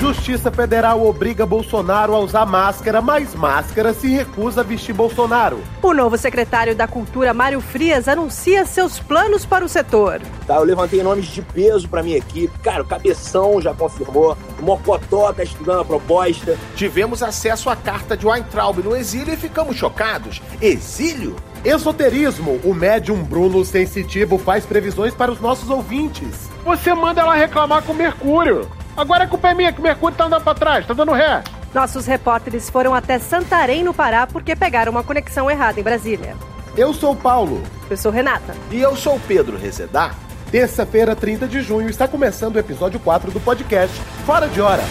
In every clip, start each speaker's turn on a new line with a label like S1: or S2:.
S1: Justiça Federal obriga Bolsonaro a usar máscara, mas máscara se recusa a vestir Bolsonaro.
S2: O novo secretário da Cultura, Mário Frias, anuncia seus planos para o setor.
S3: Tá, eu levantei nomes de peso para minha equipe. Cara, o Cabeção já confirmou. O Mocotó tá estudando a proposta.
S4: Tivemos acesso à carta de Weintraub no exílio e ficamos chocados. Exílio?
S1: Esoterismo. O médium Bruno Sensitivo faz previsões para os nossos ouvintes.
S5: Você manda ela reclamar com Mercúrio. Agora a culpa é minha que o Mercúrio tá andando pra trás, tá dando ré.
S2: Nossos repórteres foram até Santarém, no Pará, porque pegaram uma conexão errada em Brasília.
S1: Eu sou o Paulo.
S2: Eu sou Renata.
S4: E eu sou o Pedro Rezedar.
S1: Terça-feira, 30 de junho, está começando o episódio 4 do podcast Fora de Hora.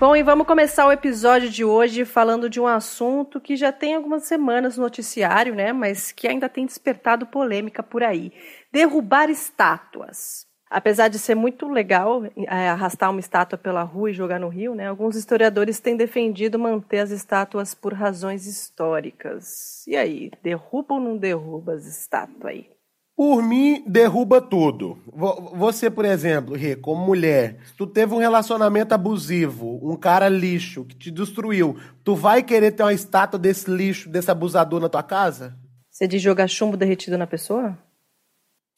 S2: Bom, e vamos começar o episódio de hoje falando de um assunto que já tem algumas semanas no noticiário, né? Mas que ainda tem despertado polêmica por aí: derrubar estátuas. Apesar de ser muito legal é, arrastar uma estátua pela rua e jogar no rio, né? Alguns historiadores têm defendido manter as estátuas por razões históricas. E aí, derruba ou não derruba as estátuas aí?
S1: Por mim, derruba tudo. Você, por exemplo, Rê, como mulher, tu teve um relacionamento abusivo, um cara lixo que te destruiu, tu vai querer ter uma estátua desse lixo, desse abusador na tua casa?
S2: Você diz jogar chumbo derretido na pessoa?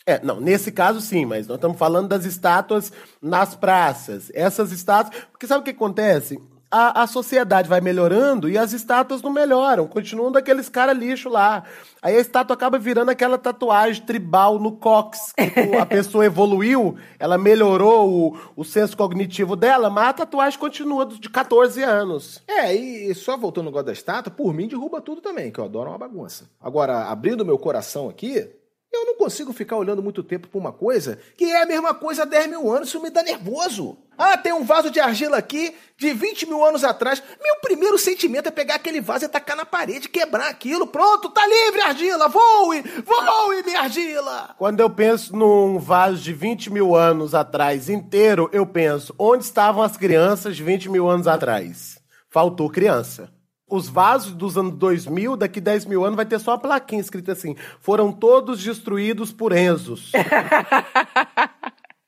S1: É, não, nesse caso sim, mas nós estamos falando das estátuas nas praças. Essas estátuas. Porque sabe o que acontece? A, a sociedade vai melhorando e as estátuas não melhoram, continuam daqueles caras lixo lá. Aí a estátua acaba virando aquela tatuagem tribal no cox. Que a pessoa evoluiu, ela melhorou o, o senso cognitivo dela, mas a tatuagem continua de 14 anos.
S4: É, e só voltando no negócio da estátua, por mim derruba tudo também, que eu adoro uma bagunça. Agora, abrindo meu coração aqui, eu não consigo ficar olhando muito tempo para uma coisa que é a mesma coisa há 10 mil anos, isso me dá nervoso. Ah, tem um vaso de argila aqui de 20 mil anos atrás. Meu primeiro sentimento é pegar aquele vaso e tacar na parede, quebrar aquilo. Pronto, tá livre, argila! Voe! Voe, minha argila!
S1: Quando eu penso num vaso de 20 mil anos atrás inteiro, eu penso: onde estavam as crianças de 20 mil anos atrás? Faltou criança os vasos dos anos 2000, daqui 10 mil anos, vai ter só uma plaquinha escrita assim: foram todos destruídos por Enzos.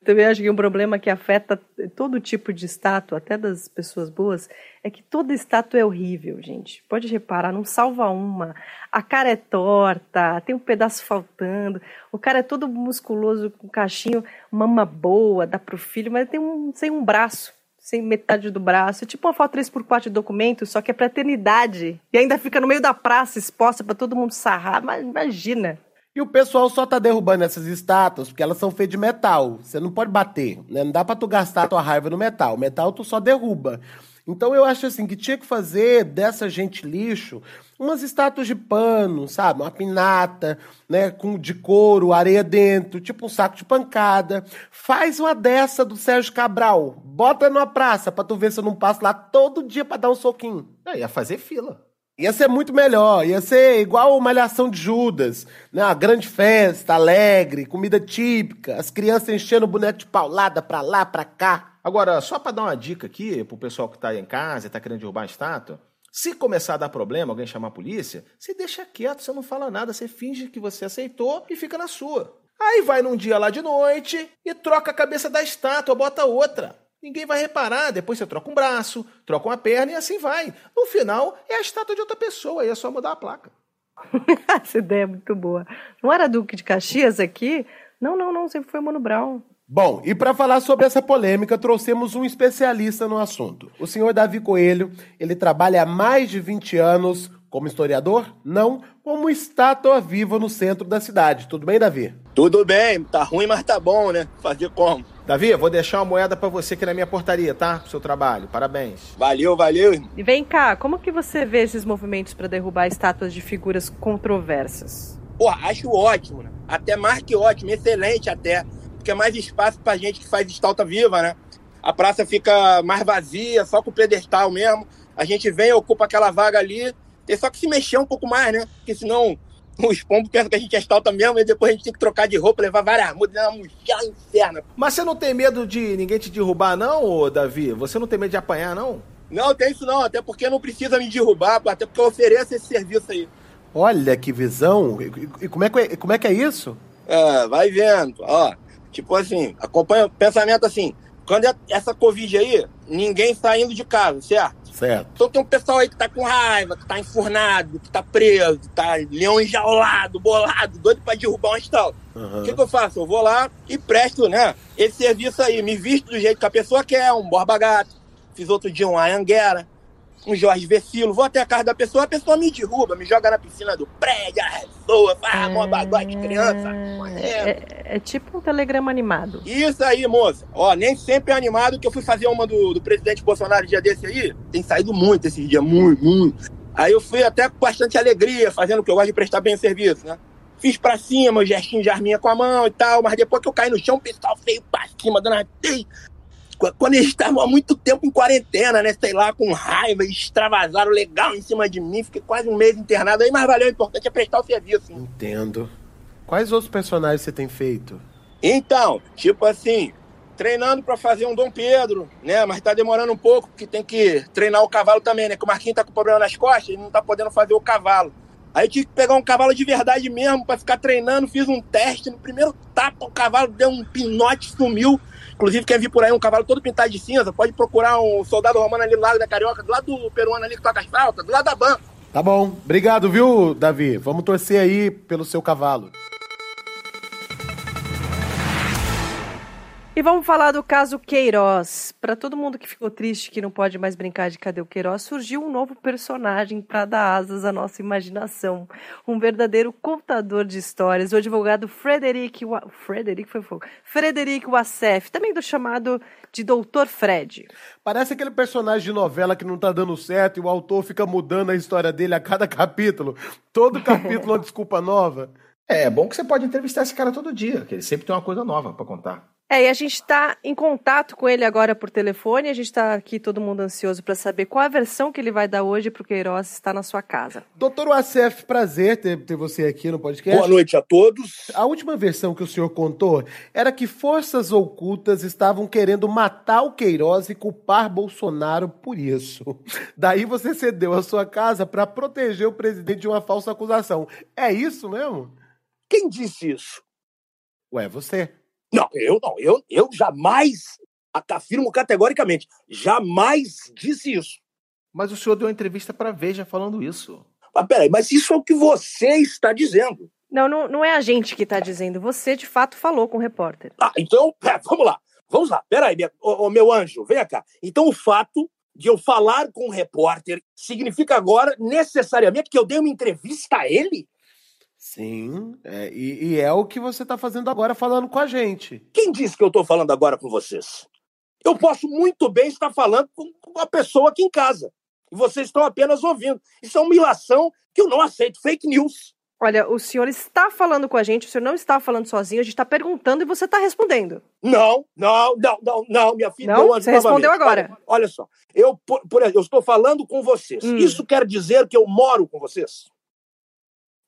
S2: Também acho que um problema que afeta todo tipo de estátua, até das pessoas boas, é que toda estátua é horrível, gente. Pode reparar, não salva uma. A cara é torta, tem um pedaço faltando, o cara é todo musculoso, com cachinho, mama boa, dá pro filho, mas tem um sem um braço sem metade do braço. É tipo uma foto 3x4 de documento, só que é pra eternidade. E ainda fica no meio da praça, exposta para todo mundo sarrar. Mas imagina.
S1: E o pessoal só tá derrubando essas estátuas porque elas são feitas de metal. Você não pode bater, né? Não dá pra tu gastar tua raiva no metal. O metal tu só derruba. Então eu acho assim que tinha que fazer dessa gente lixo umas estátuas de pano, sabe? Uma pinata, né, com de couro, areia dentro, tipo um saco de pancada. Faz uma dessa do Sérgio Cabral. Bota numa praça pra tu ver se eu não passo lá todo dia pra dar um soquinho.
S4: É, ia fazer fila.
S1: Ia ser muito melhor, ia ser igual uma Malhação de Judas, né? Uma grande festa, alegre, comida típica, as crianças enchendo o boneco de paulada pra lá, pra cá.
S4: Agora, só para dar uma dica aqui pro pessoal que tá aí em casa e tá querendo derrubar a estátua, se começar a dar problema, alguém chamar a polícia, você deixa quieto, você não fala nada, você finge que você aceitou e fica na sua. Aí vai num dia lá de noite e troca a cabeça da estátua, bota outra. Ninguém vai reparar, depois você troca um braço, troca uma perna e assim vai. No final, é a estátua de outra pessoa, aí é só mudar a placa.
S2: Essa ideia é muito boa. Não era Duque de Caxias aqui? Não, não, não, sempre foi Mano Brown.
S1: Bom, e para falar sobre essa polêmica, trouxemos um especialista no assunto. O senhor Davi Coelho, ele trabalha há mais de 20 anos como historiador? Não, como estátua viva no centro da cidade. Tudo bem, Davi?
S3: Tudo bem, tá ruim, mas tá bom, né? Fazer como?
S4: Davi, vou deixar uma moeda para você aqui na minha portaria, tá? Pro seu trabalho. Parabéns.
S3: Valeu, valeu.
S2: E vem cá, como que você vê esses movimentos para derrubar estátuas de figuras controversas?
S3: Pô, acho ótimo, né? Até mais que ótimo, excelente até porque é mais espaço pra gente que faz estalta viva, né? A praça fica mais vazia, só com o pedestal mesmo. A gente vem, ocupa aquela vaga ali, tem só que se mexer um pouco mais, né? Porque senão os pombos pensam que a gente é estalta mesmo e depois a gente tem que trocar de roupa, levar várias mudas, é uma inferno.
S4: Mas você não tem medo de ninguém te derrubar, não, Davi? Você não tem medo de apanhar, não?
S3: Não, tem isso não, até porque não precisa me derrubar, até porque eu ofereço esse serviço aí.
S1: Olha que visão. E, como, é que, como é que é isso?
S3: É, vai vendo, ó. Tipo assim, acompanha o pensamento assim. Quando é essa Covid aí, ninguém está indo de casa, certo?
S1: Certo.
S3: Então tem um pessoal aí que tá com raiva, que tá enfurnado, que tá preso, tá leão enjaulado, bolado, doido pra derrubar um estalo. O
S1: Uhum.
S3: que, que eu faço? Eu vou lá e presto, né? Esse serviço aí, me visto do jeito que a pessoa quer, um Borba Gato. Fiz outro dia um Anhanguera, um Jorge Vecilo. Vou até a casa da pessoa, a pessoa me derruba, me joga na piscina do prédio, arresoa, faz mó bagulho de criança.
S2: É, é- é tipo um telegrama animado.
S3: Isso aí, moça. Ó, nem sempre é animado que eu fui fazer uma do, do presidente Bolsonaro dia desse aí. Tem saído muito esses dias, muito, muito. Aí eu fui até com bastante alegria, fazendo o que eu gosto de prestar bem o serviço, né? Fiz pra cima, o gestinho de arminha com a mão e tal, mas depois que eu caí no chão, o pessoal veio pra cima, dando uma... Quando eles estavam há muito tempo em quarentena, né? Sei lá, com raiva, extravasaram legal em cima de mim. Fiquei quase um mês internado aí, mas valeu, o importante é prestar o serviço. né?
S1: Entendo. Quais outros personagens você tem feito?
S3: Então, tipo assim, treinando pra fazer um Dom Pedro, né? Mas tá demorando um pouco, porque tem que treinar o cavalo também, né? Que o Marquinhos tá com problema nas costas, ele não tá podendo fazer o cavalo. Aí tive que pegar um cavalo de verdade mesmo pra ficar treinando, fiz um teste. No primeiro tapa, o cavalo deu um pinote, sumiu. Inclusive, quem vir por aí, um cavalo todo pintado de cinza, pode procurar um soldado romano ali no Lago da Carioca, do lado do peruano ali que toca as flautas, do lado da banca.
S1: Tá bom. Obrigado, viu, Davi? Vamos torcer aí pelo seu cavalo.
S2: E vamos falar do caso Queiroz. Para todo mundo que ficou triste que não pode mais brincar de Cadê o Queiroz, surgiu um novo personagem para dar asas à nossa imaginação. Um verdadeiro contador de histórias, o advogado Frederic... Wa... Frederic foi fogo. Frederic Wassef, também do chamado de Doutor Fred.
S1: Parece aquele personagem de novela que não tá dando certo e o autor fica mudando a história dele a cada capítulo. Todo capítulo uma desculpa nova.
S4: É, é bom que você pode entrevistar esse cara todo dia, que ele sempre tem uma coisa nova pra contar.
S2: É, e a gente está em contato com ele agora por telefone. A gente está aqui todo mundo ansioso para saber qual a versão que ele vai dar hoje para o Queiroz estar na sua casa.
S1: Doutor Wassef, prazer ter, ter você aqui no podcast.
S3: Boa noite a todos.
S1: A última versão que o senhor contou era que forças ocultas estavam querendo matar o Queiroz e culpar Bolsonaro por isso. Daí você cedeu a sua casa para proteger o presidente de uma falsa acusação. É isso mesmo?
S6: Quem disse isso?
S1: Ué, você.
S6: Não, eu não. Eu, eu jamais afirmo categoricamente. Jamais disse isso.
S4: Mas o senhor deu uma entrevista pra Veja falando isso.
S6: Mas peraí, mas isso é o que você está dizendo.
S2: Não, não, não é a gente que está dizendo. Você, de fato, falou com o repórter.
S6: Ah, então, é, vamos lá. Vamos lá. Peraí, minha, ô, ô, meu anjo, vem cá. Então o fato de eu falar com o repórter significa agora, necessariamente, que eu dei uma entrevista a ele?
S1: Sim, é, e, e é o que você tá fazendo agora falando com a gente.
S6: Quem disse que eu estou falando agora com vocês? Eu posso muito bem estar falando com uma pessoa aqui em casa. E vocês estão apenas ouvindo. Isso é uma ilação que eu não aceito. Fake news.
S2: Olha, o senhor está falando com a gente, o senhor não está falando sozinho, a gente está perguntando e você está respondendo.
S6: Não, não, não, não, não, minha filha.
S2: Não? Você respondeu agora.
S6: Olha, olha só, eu, por, por eu estou falando com vocês.
S2: Hum.
S6: Isso quer dizer que eu moro com vocês?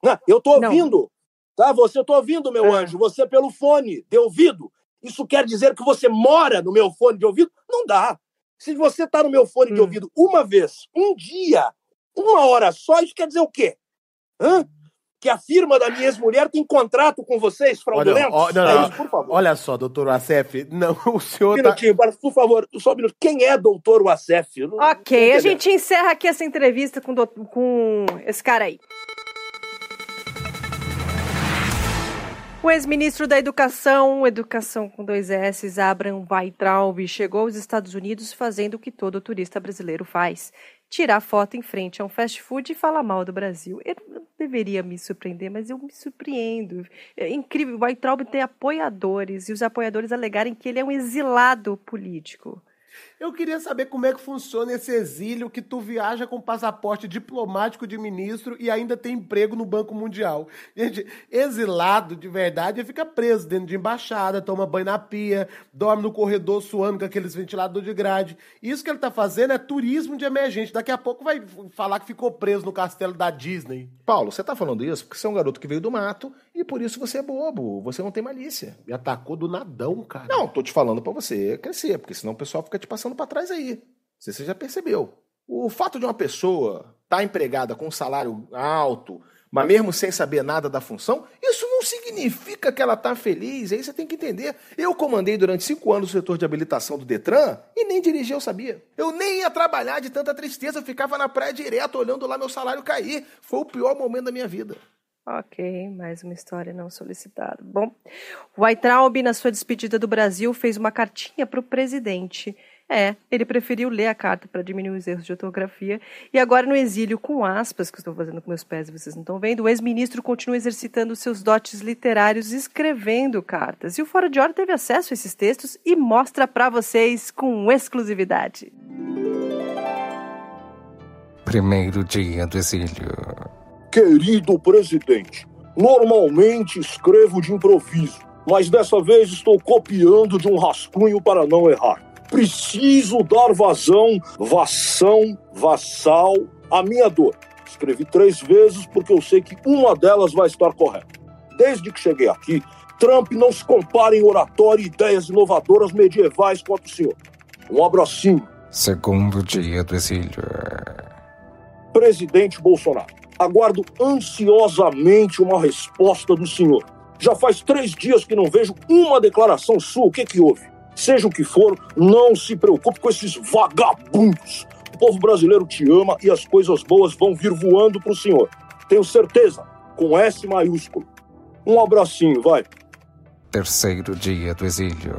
S6: Não, eu estou
S2: Não.
S6: ouvindo, tá? Você, eu estou ouvindo, meu
S2: Ah.
S6: anjo, você pelo fone de ouvido. Isso quer dizer que você mora no meu fone de ouvido? Não dá. Se você está no meu fone de
S2: Hum.
S6: ouvido uma vez, um dia, uma hora só, isso quer dizer o quê? Hã? Que a firma da minha ex-mulher tem contrato com vocês, fraudulentos?
S1: ó, não,
S6: É
S1: não,
S6: isso, por favor.
S1: Olha só, doutor Wassef, não, o senhor
S6: Um
S1: tá...
S6: minutinho, para- por favor, só um minuto. Quem é doutor não- não tô
S2: Ok, a gente encerra aqui essa entrevista com, com esse cara aí. O ex-ministro da Educação, Educação com dois S, Abraham Weintraub, chegou aos Estados Unidos fazendo o que todo turista brasileiro faz: tirar foto em frente a um fast food e falar mal do Brasil. Eu deveria me surpreender, mas eu me surpreendo. É incrível, o Weintraub tem apoiadores e os apoiadores alegarem que ele é um exilado político.
S1: Eu queria saber como é que funciona esse exílio que tu viaja com passaporte diplomático de ministro e ainda tem emprego no Banco Mundial. Gente, exilado de verdade fica preso dentro de embaixada, toma banho na pia, dorme no corredor suando com aqueles ventiladores de grade. Isso que ele tá fazendo é turismo de emergente. Daqui a pouco vai falar que ficou preso no castelo da Disney.
S4: Paulo, você tá falando isso porque você é um garoto que veio do mato e por isso você é bobo, você não tem malícia.
S1: Me atacou do nadão, cara.
S4: Não, tô te falando pra você crescer, porque senão o pessoal fica te passando pra trás aí. você já percebeu. O fato de uma pessoa estar tá empregada com um salário alto, mas mesmo sem saber nada da função, isso não significa que ela está feliz. Aí você tem que entender. Eu comandei durante cinco anos o setor de habilitação do Detran e nem dirigir eu sabia. Eu nem ia trabalhar de tanta tristeza, eu ficava na praia direto olhando lá meu salário cair. Foi o pior momento da minha vida.
S2: Ok, mais uma história não solicitada. Bom, Weintraub, na sua despedida do Brasil, fez uma cartinha para o presidente é, ele preferiu ler a carta para diminuir os erros de ortografia. E agora, no exílio, com aspas, que estou fazendo com meus pés e vocês não estão vendo, o ex-ministro continua exercitando seus dotes literários escrevendo cartas. E o Fora de Hora teve acesso a esses textos e mostra para vocês com exclusividade.
S7: Primeiro dia do exílio.
S6: Querido presidente, normalmente escrevo de improviso, mas dessa vez estou copiando de um rascunho para não errar. Preciso dar vazão, vação, vassal à minha dor. Escrevi três vezes porque eu sei que uma delas vai estar correta. Desde que cheguei aqui, Trump não se compara em oratória e ideias inovadoras medievais quanto o senhor. Um abracinho.
S7: Segundo dia do exílio.
S6: Presidente Bolsonaro, aguardo ansiosamente uma resposta do senhor. Já faz três dias que não vejo uma declaração sua. O que, que houve? Seja o que for, não se preocupe com esses vagabundos. O povo brasileiro te ama e as coisas boas vão vir voando para o senhor. Tenho certeza, com S maiúsculo. Um abracinho, vai.
S7: Terceiro dia do exílio.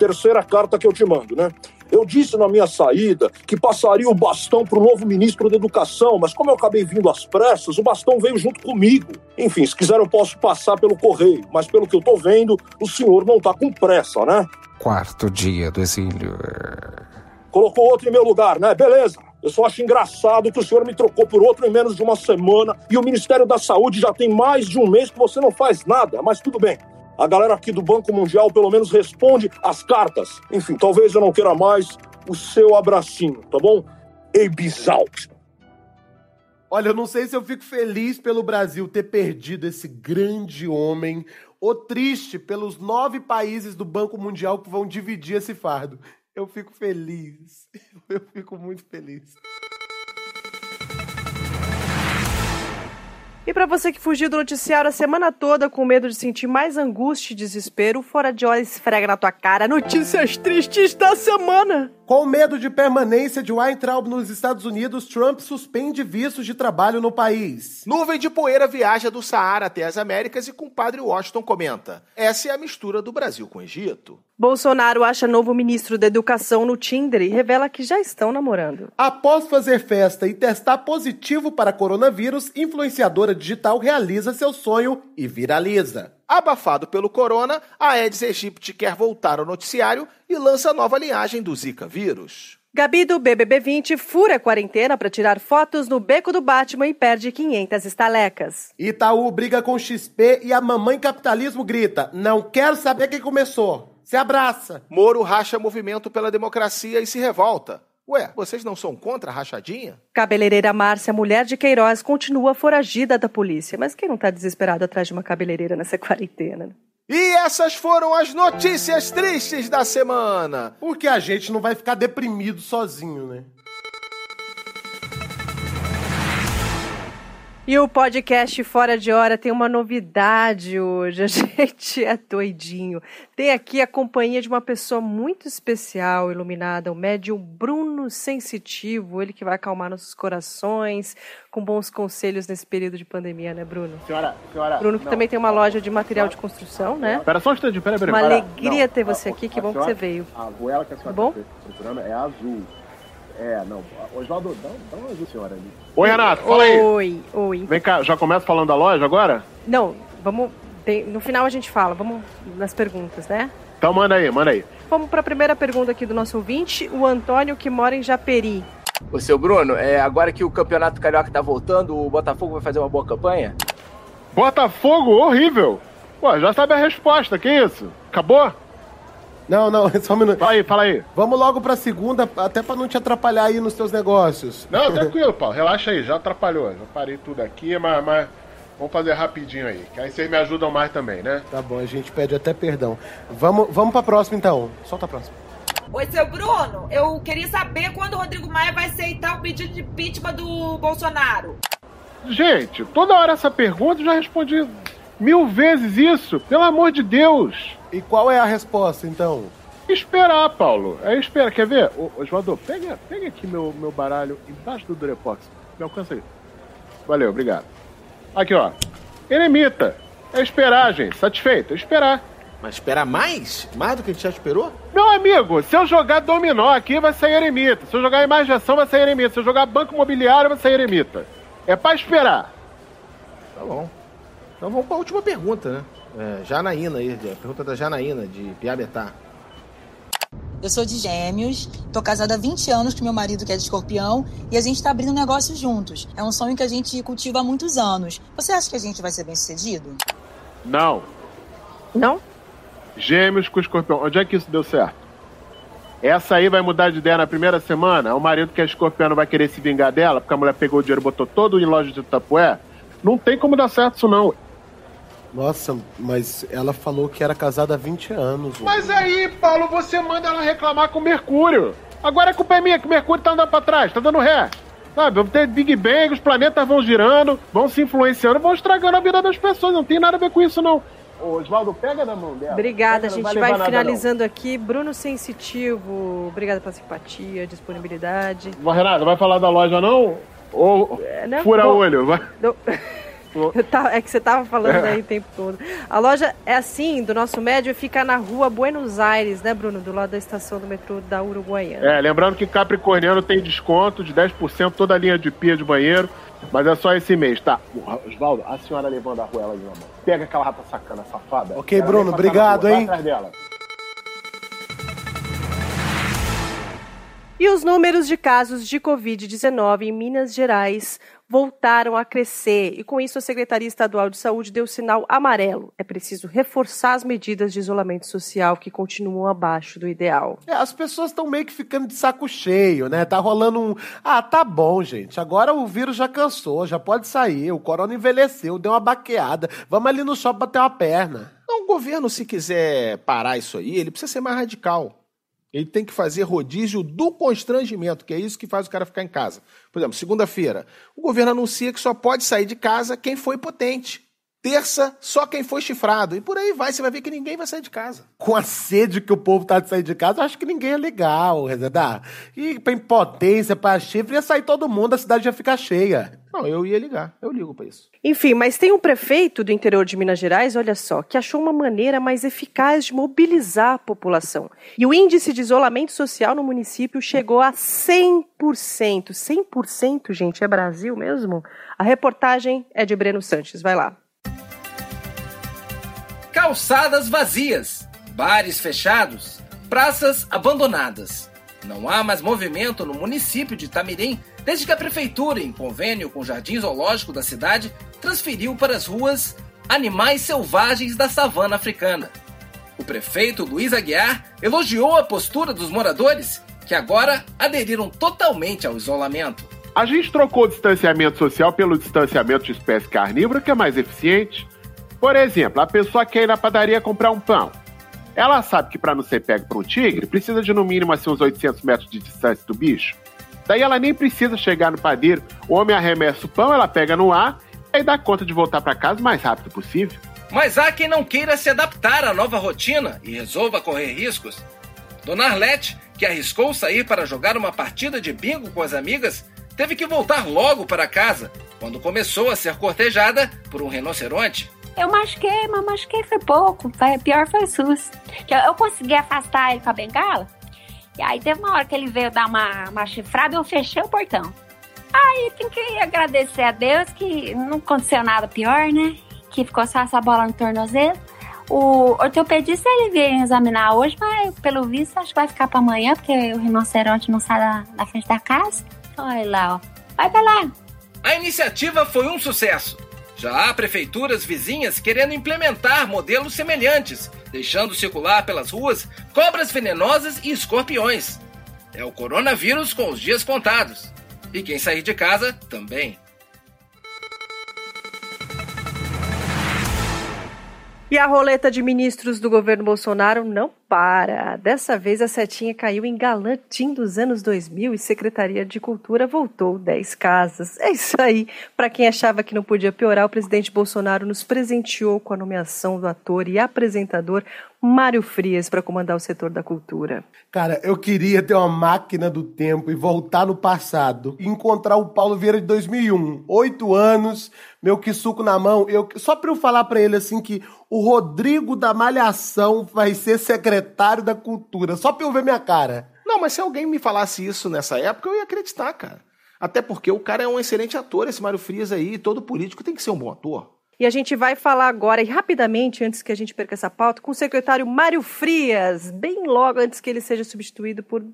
S6: Terceira carta que eu te mando, né? Eu disse na minha saída que passaria o bastão para o novo ministro da Educação, mas como eu acabei vindo às pressas, o bastão veio junto comigo. Enfim, se quiser eu posso passar pelo correio, mas pelo que eu tô vendo, o senhor não tá com pressa, né?
S7: quarto dia do exílio.
S6: Colocou outro em meu lugar, né? Beleza. Eu só acho engraçado que o senhor me trocou por outro em menos de uma semana e o Ministério da Saúde já tem mais de um mês que você não faz nada, mas tudo bem. A galera aqui do Banco Mundial pelo menos responde as cartas. Enfim, talvez eu não queira mais o seu abracinho, tá bom? Bizalt.
S1: Olha, eu não sei se eu fico feliz pelo Brasil ter perdido esse grande homem, ou triste pelos nove países do Banco Mundial que vão dividir esse fardo. Eu fico feliz. Eu fico muito feliz.
S2: E para você que fugiu do noticiário a semana toda com medo de sentir mais angústia e desespero, Fora de Hora esfrega na tua cara notícias tristes da semana.
S1: Com medo de permanência de Weintraub nos Estados Unidos, Trump suspende vistos de trabalho no país.
S4: Nuvem de poeira viaja do Saara até as Américas e compadre Washington comenta: essa é a mistura do Brasil com o Egito.
S2: Bolsonaro acha novo ministro da Educação no Tinder e revela que já estão namorando.
S1: Após fazer festa e testar positivo para coronavírus, influenciadora digital realiza seu sonho e viraliza.
S4: Abafado pelo corona, a Aedes aegypti quer voltar ao noticiário e lança nova linhagem do Zika vírus.
S2: Gabi do BBB20 fura a quarentena para tirar fotos no beco do Batman e perde 500 estalecas.
S1: Itaú briga com XP e a mamãe capitalismo grita: Não quero saber quem começou. Se abraça.
S4: Moro racha movimento pela democracia e se revolta. Ué, vocês não são contra a rachadinha?
S2: Cabeleireira Márcia, mulher de Queiroz, continua foragida da polícia. Mas quem não tá desesperado atrás de uma cabeleireira nessa quarentena?
S4: E essas foram as notícias tristes da semana.
S1: Porque a gente não vai ficar deprimido sozinho, né?
S2: E o podcast Fora de Hora tem uma novidade hoje. A gente é doidinho. Tem aqui a companhia de uma pessoa muito especial, iluminada, o médium Bruno Sensitivo, ele que vai acalmar nossos corações com bons conselhos nesse período de pandemia, né, Bruno?
S5: Senhora, senhora.
S2: Bruno que não, também tem uma loja de material de construção, né?
S5: Espera só um instante, pera, pera.
S2: Uma alegria ter você aqui, que bom que você veio.
S5: A goela que a senhora
S2: bom?
S5: está procurando é azul. É, não. Oswaldo, dá, dá uma ajuda, senhora ali. Oi, Renato, fala aí.
S2: Oi, oi.
S5: Vem cá, já começa falando da loja agora?
S2: Não, vamos. Tem, no final a gente fala, vamos nas perguntas, né?
S5: Então manda aí, manda aí.
S2: Vamos para a primeira pergunta aqui do nosso ouvinte, o Antônio que mora em Japeri.
S8: Ô, seu Bruno, é, agora que o Campeonato Carioca tá voltando, o Botafogo vai fazer uma boa campanha?
S5: Botafogo? Horrível! Pô, já sabe a resposta, que isso? Acabou?
S1: Não, não, só um minuto.
S5: Fala aí, fala aí.
S1: Vamos logo pra segunda, até pra não te atrapalhar aí nos teus negócios.
S5: Não, tranquilo, Paulo. Relaxa aí, já atrapalhou. Já parei tudo aqui, mas, mas vamos fazer rapidinho aí. Que aí vocês me ajudam mais também, né?
S1: Tá bom, a gente pede até perdão. Vamos, vamos pra próxima então. Solta a próxima.
S9: Oi, seu Bruno, eu queria saber quando o Rodrigo Maia vai aceitar o pedido de impeachment do Bolsonaro.
S5: Gente, toda hora essa pergunta eu já respondi mil vezes isso, pelo amor de Deus.
S1: E qual é a resposta, então?
S5: Esperar, Paulo. É esperar. Quer ver? Ô, Oswaldo, pega, pega aqui meu, meu baralho embaixo do Durepox. Me alcança aí. Valeu, obrigado. Aqui, ó. Eremita. É esperar, gente. Satisfeito? É esperar.
S4: Mas esperar mais? Mais do que a gente já esperou?
S5: Meu amigo, se eu jogar dominó aqui, vai sair eremita. Se eu jogar imaginação, vai sair eremita. Se eu jogar banco imobiliário, vai sair eremita. É pra esperar.
S4: Tá bom. Então vamos pra última pergunta, né? É, Janaína aí, a pergunta da Janaína, de Piabetá.
S10: Eu sou de Gêmeos, tô casada há 20 anos com meu marido que é de escorpião e a gente tá abrindo um negócio juntos. É um sonho que a gente cultiva há muitos anos. Você acha que a gente vai ser bem sucedido?
S5: Não.
S2: Não?
S5: Gêmeos com escorpião. Onde é que isso deu certo? Essa aí vai mudar de ideia na primeira semana? O marido que é escorpião vai querer se vingar dela porque a mulher pegou o dinheiro e botou todo em loja de tapué? Não tem como dar certo isso não.
S1: Nossa, mas ela falou que era casada há 20 anos.
S5: Mas aí, Paulo, você manda ela reclamar com o Mercúrio. Agora a culpa é minha, que o Mercúrio tá andando pra trás, tá dando ré. Sabe, vamos ter Big Bang, os planetas vão girando, vão se influenciando, vão estragando a vida das pessoas. Não tem nada a ver com isso, não. Ô, Oswaldo, pega na mão dela.
S2: Obrigada,
S5: Pega,
S2: a
S5: não
S2: gente vai
S5: nada,
S2: finalizando aqui. Bruno Sensitivo, obrigada pela simpatia, disponibilidade.
S5: não. Renato, vai falar da loja não? Ou
S2: né?
S5: fura
S2: Bom,
S5: olho? Vai.
S2: Não. Tava- é que você tava falando aí o tempo todo. A loja é assim, do nosso médio, fica na rua Buenos Aires, né, Bruno? Do lado da estação do metrô da Uruguaiana.
S5: É, lembrando que Capricorniano tem desconto de 10% toda a linha de pia de banheiro, mas é só esse mês, tá? Oswaldo, a senhora levando a rua ela de uma mão. Pega aquela rata sacana, safada.
S1: Ok,
S5: Ela
S1: Bruno, obrigado, hein?
S5: atrás dela.
S2: E os números de casos de Covid-19 em Minas Gerais voltaram a crescer. E com isso, a Secretaria Estadual de Saúde deu sinal amarelo. É preciso reforçar as medidas de isolamento social que continuam abaixo do ideal.
S1: É, as pessoas estão meio que ficando de saco cheio, né? Tá rolando um. Ah, tá bom, gente. Agora o vírus já cansou, já pode sair. O corona envelheceu, deu uma baqueada. Vamos ali no shopping bater uma perna.
S4: Não, o governo, se quiser parar isso aí, ele precisa ser mais radical. Ele tem que fazer rodízio do constrangimento, que é isso que faz o cara ficar em casa. Por exemplo, segunda-feira, o governo anuncia que só pode sair de casa quem foi potente. Terça, só quem foi chifrado. E por aí vai, você vai ver que ninguém vai sair de casa.
S1: Com a sede que o povo tá de sair de casa, eu acho que ninguém é legal, Rezedar. E pra impotência, pra chifre, ia sair todo mundo, a cidade ia ficar cheia.
S4: Não, eu ia ligar, eu ligo pra isso.
S2: Enfim, mas tem um prefeito do interior de Minas Gerais, olha só, que achou uma maneira mais eficaz de mobilizar a população. E o índice de isolamento social no município chegou a 100%. 100%, gente, é Brasil mesmo? A reportagem é de Breno Sanches, vai lá.
S11: Calçadas vazias, bares fechados, praças abandonadas. Não há mais movimento no município de Tamirim desde que a prefeitura, em convênio com o Jardim Zoológico da cidade, transferiu para as ruas animais selvagens da savana africana. O prefeito Luiz Aguiar elogiou a postura dos moradores, que agora aderiram totalmente ao isolamento.
S5: A gente trocou o distanciamento social pelo distanciamento de espécie carnívora, que é mais eficiente. Por exemplo, a pessoa quer ir na padaria comprar um pão. Ela sabe que para não ser pego por um tigre, precisa de no mínimo assim, uns 800 metros de distância do bicho. Daí ela nem precisa chegar no padeiro. O homem arremessa o pão, ela pega no ar e dá conta de voltar para casa o mais rápido possível.
S11: Mas há quem não queira se adaptar à nova rotina e resolva correr riscos. Dona Arlete, que arriscou sair para jogar uma partida de bingo com as amigas, teve que voltar logo para casa quando começou a ser cortejada por um rinoceronte.
S12: Eu machuquei, mas machuquei foi pouco. Foi, pior foi o. Que Eu, eu consegui afastar ele com a bengala. E aí teve uma hora que ele veio dar uma, uma chifrada e eu fechei o portão. Aí tem que agradecer a Deus que não aconteceu nada pior, né? Que ficou só essa bola no tornozelo. O ortopedista ele veio examinar hoje, mas pelo visto acho que vai ficar pra amanhã, porque o rinoceronte não sai da, da frente da casa. Olha lá, ó. Vai pra lá.
S11: A iniciativa foi um sucesso. Já há prefeituras vizinhas querendo implementar modelos semelhantes, deixando circular pelas ruas cobras venenosas e escorpiões. É o coronavírus com os dias contados. E quem sair de casa também.
S2: E a roleta de ministros do governo Bolsonaro não para. Dessa vez a setinha caiu em Galantim dos anos 2000 e Secretaria de Cultura voltou 10 casas. É isso aí. Para quem achava que não podia piorar, o presidente Bolsonaro nos presenteou com a nomeação do ator e apresentador Mário Frias para comandar o setor da cultura.
S1: Cara, eu queria ter uma máquina do tempo e voltar no passado e encontrar o Paulo Vieira de 2001. Oito anos, meu quisuco na mão. Eu, só para eu falar para ele assim que o Rodrigo da Malhação vai ser secretário da Cultura. Só pra eu ver minha cara.
S4: Não, mas se alguém me falasse isso nessa época, eu ia acreditar, cara. Até porque o cara é um excelente ator, esse Mário Frias aí. e Todo político tem que ser um bom ator.
S2: E a gente vai falar agora, e rapidamente, antes que a gente perca essa pauta, com o secretário Mário Frias, bem logo antes que ele seja substituído por,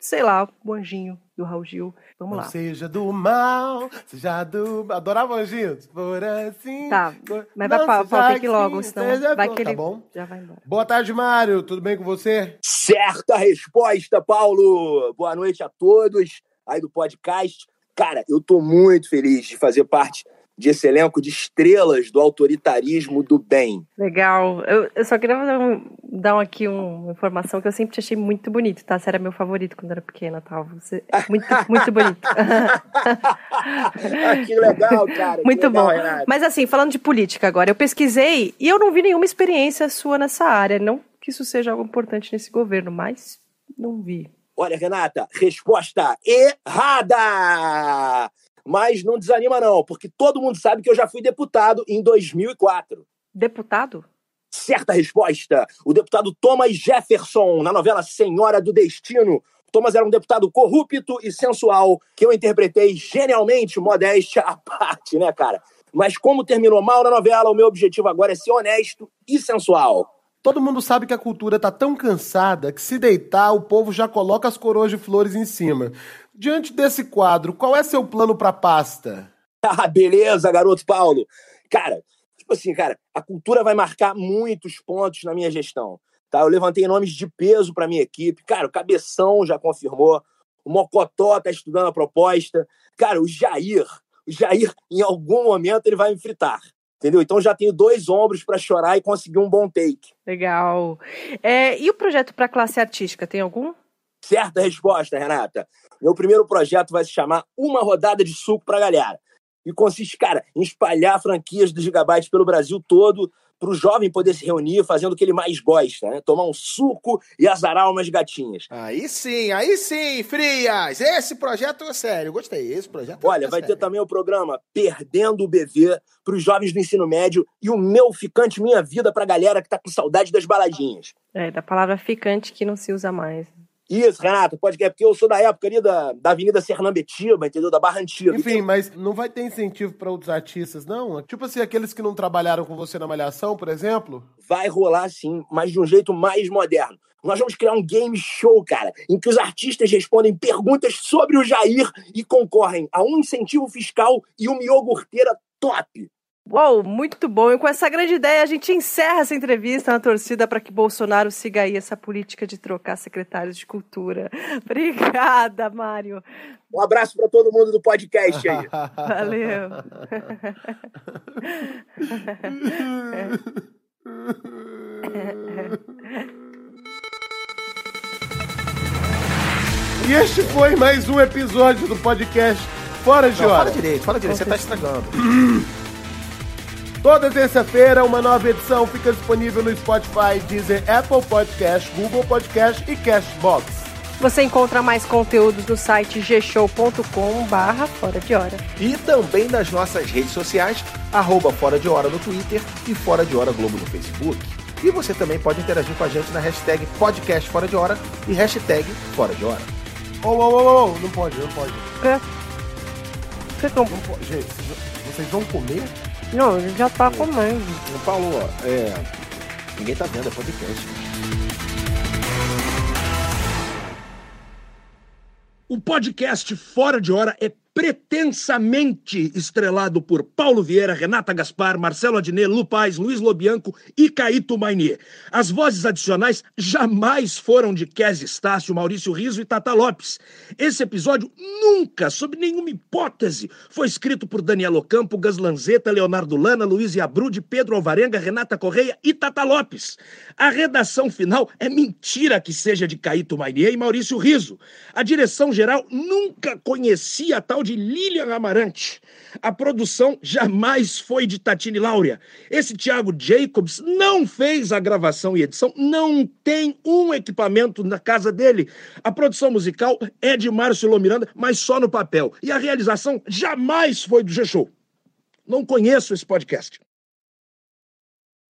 S2: sei lá, o anjinho do Raul Gil. Vamos
S1: Não
S2: lá.
S1: seja do mal, seja do. Adorava anjinhos. Por assim.
S2: Tá, mas vai pra- que logo,
S1: assim,
S2: senão
S1: seja
S2: vai
S1: bom.
S2: que ele
S1: Tá bom?
S2: já vai embora.
S1: Boa tarde, Mário. Tudo bem com você?
S3: Certa resposta, Paulo. Boa noite a todos aí do podcast. Cara, eu tô muito feliz de fazer parte de esse elenco de estrelas do autoritarismo do bem.
S2: Legal. Eu, eu só queria dar, um, dar aqui uma informação que eu sempre te achei muito bonito, tá? Você era meu favorito quando era pequena, tal. Você é muito, muito bonito.
S3: Ah, que legal, cara.
S2: Muito
S3: legal,
S2: bom.
S3: Renato.
S2: Mas assim, falando de política agora, eu pesquisei e eu não vi nenhuma experiência sua nessa área. Não que isso seja algo importante nesse governo, mas não vi.
S3: Olha, Renata, resposta errada! Mas não desanima, não, porque todo mundo sabe que eu já fui deputado em 2004.
S2: Deputado?
S3: Certa resposta. O deputado Thomas Jefferson, na novela Senhora do Destino. Thomas era um deputado corrupto e sensual, que eu interpretei genialmente, modéstia à parte, né, cara? Mas como terminou mal na novela, o meu objetivo agora é ser honesto e sensual.
S1: Todo mundo sabe que a cultura tá tão cansada que se deitar, o povo já coloca as coroas de flores em cima. Diante desse quadro, qual é seu plano pra pasta?
S3: Ah, beleza, garoto Paulo. Cara, tipo assim, cara, a cultura vai marcar muitos pontos na minha gestão. Tá? Eu levantei nomes de peso para minha equipe. Cara, o Cabeção já confirmou. O Mocotó tá estudando a proposta. Cara, o Jair, o Jair, em algum momento, ele vai me fritar. Entendeu? Então já tenho dois ombros para chorar e conseguir um bom take.
S2: Legal. É, e o projeto para classe artística, tem algum?
S3: Certa resposta, Renata. Meu primeiro projeto vai se chamar Uma Rodada de Suco pra Galera. E consiste, cara, em espalhar franquias do Gigabyte pelo Brasil todo para o jovem poder se reunir fazendo o que ele mais gosta, né? Tomar um suco e azarar umas gatinhas.
S4: Aí sim, aí sim, Frias! Esse projeto é sério, gostei. Esse projeto
S3: Olha,
S4: é
S3: vai ter
S4: sério.
S3: também o programa Perdendo o BV para os jovens do ensino médio e o meu ficante Minha Vida pra galera que tá com saudade das baladinhas.
S2: É, da palavra ficante que não se usa mais.
S3: Isso, Renato, pode que é porque eu sou da época ali da, da Avenida Sernambetiba, entendeu? Da Barra Antiga.
S1: Enfim, mas não vai ter incentivo pra outros artistas, não? Tipo assim, aqueles que não trabalharam com você na Malhação, por exemplo?
S3: vai rolar sim, mas de um jeito mais moderno. Nós vamos criar um game show, cara, em que os artistas respondem perguntas sobre o Jair e concorrem a um incentivo fiscal e uma iogurteira top.
S2: Uou, muito bom. E com essa grande ideia, a gente encerra essa entrevista na torcida para que Bolsonaro siga aí essa política de trocar secretários de cultura. Obrigada, Mário.
S3: Um abraço para todo mundo do podcast aí.
S2: Valeu.
S1: E este foi mais um episódio do podcast Fora de
S4: Não,
S1: Hora.
S4: fala direito, fala direito, você tá estragando.
S1: Toda terça-feira, uma nova edição fica disponível no Spotify, Deezer, Apple Podcast, Google Podcast e Cashbox.
S2: Você encontra mais conteúdos no site gshow.com barra fora de hora.
S4: E também nas nossas redes sociais, arroba Fora de Hora no Twitter e Fora de Hora Globo no Facebook. E você também pode interagir com a gente na hashtag podcast Fora de Hora e hashtag Fora de Hora.
S1: Ô, ô, ô, ô, não pode, não pode.
S2: Quê? Que que eu-
S1: Não pode. Gente, vocês vão comer?
S2: Não, ele já tá comendo.
S4: Não falou, ó, é. Ninguém tá vendo, é podcast.
S13: O podcast Fora de Hora é
S6: pretensamente estrelado por Paulo Vieira, Renata Gaspar, Marcelo Adnet, Lu Paz, Luiz Lobianco e Caíto Mainier. As vozes adicionais jamais foram de Kézia Estácio, Maurício Riso e Tata Lopes. Esse episódio nunca, sob nenhuma hipótese, foi escrito por Daniel Ocampo, Gas Lanzetta, Leonardo Lana, Luiz Iabrude, Pedro Alvarenga, Renata Correia e Tata Lopes. A redação final é mentira que seja de Caíto Mainier e Maurício Riso. A direção geral nunca conhecia a tal de Lilian Amarante. A produção jamais foi de Tatine Laura. Esse Thiago Jacobs não fez a gravação e edição, não tem um equipamento na casa dele. A produção musical é de Márcio Lomiranda, mas só no papel. E a realização jamais foi do G-Show. Não conheço esse podcast.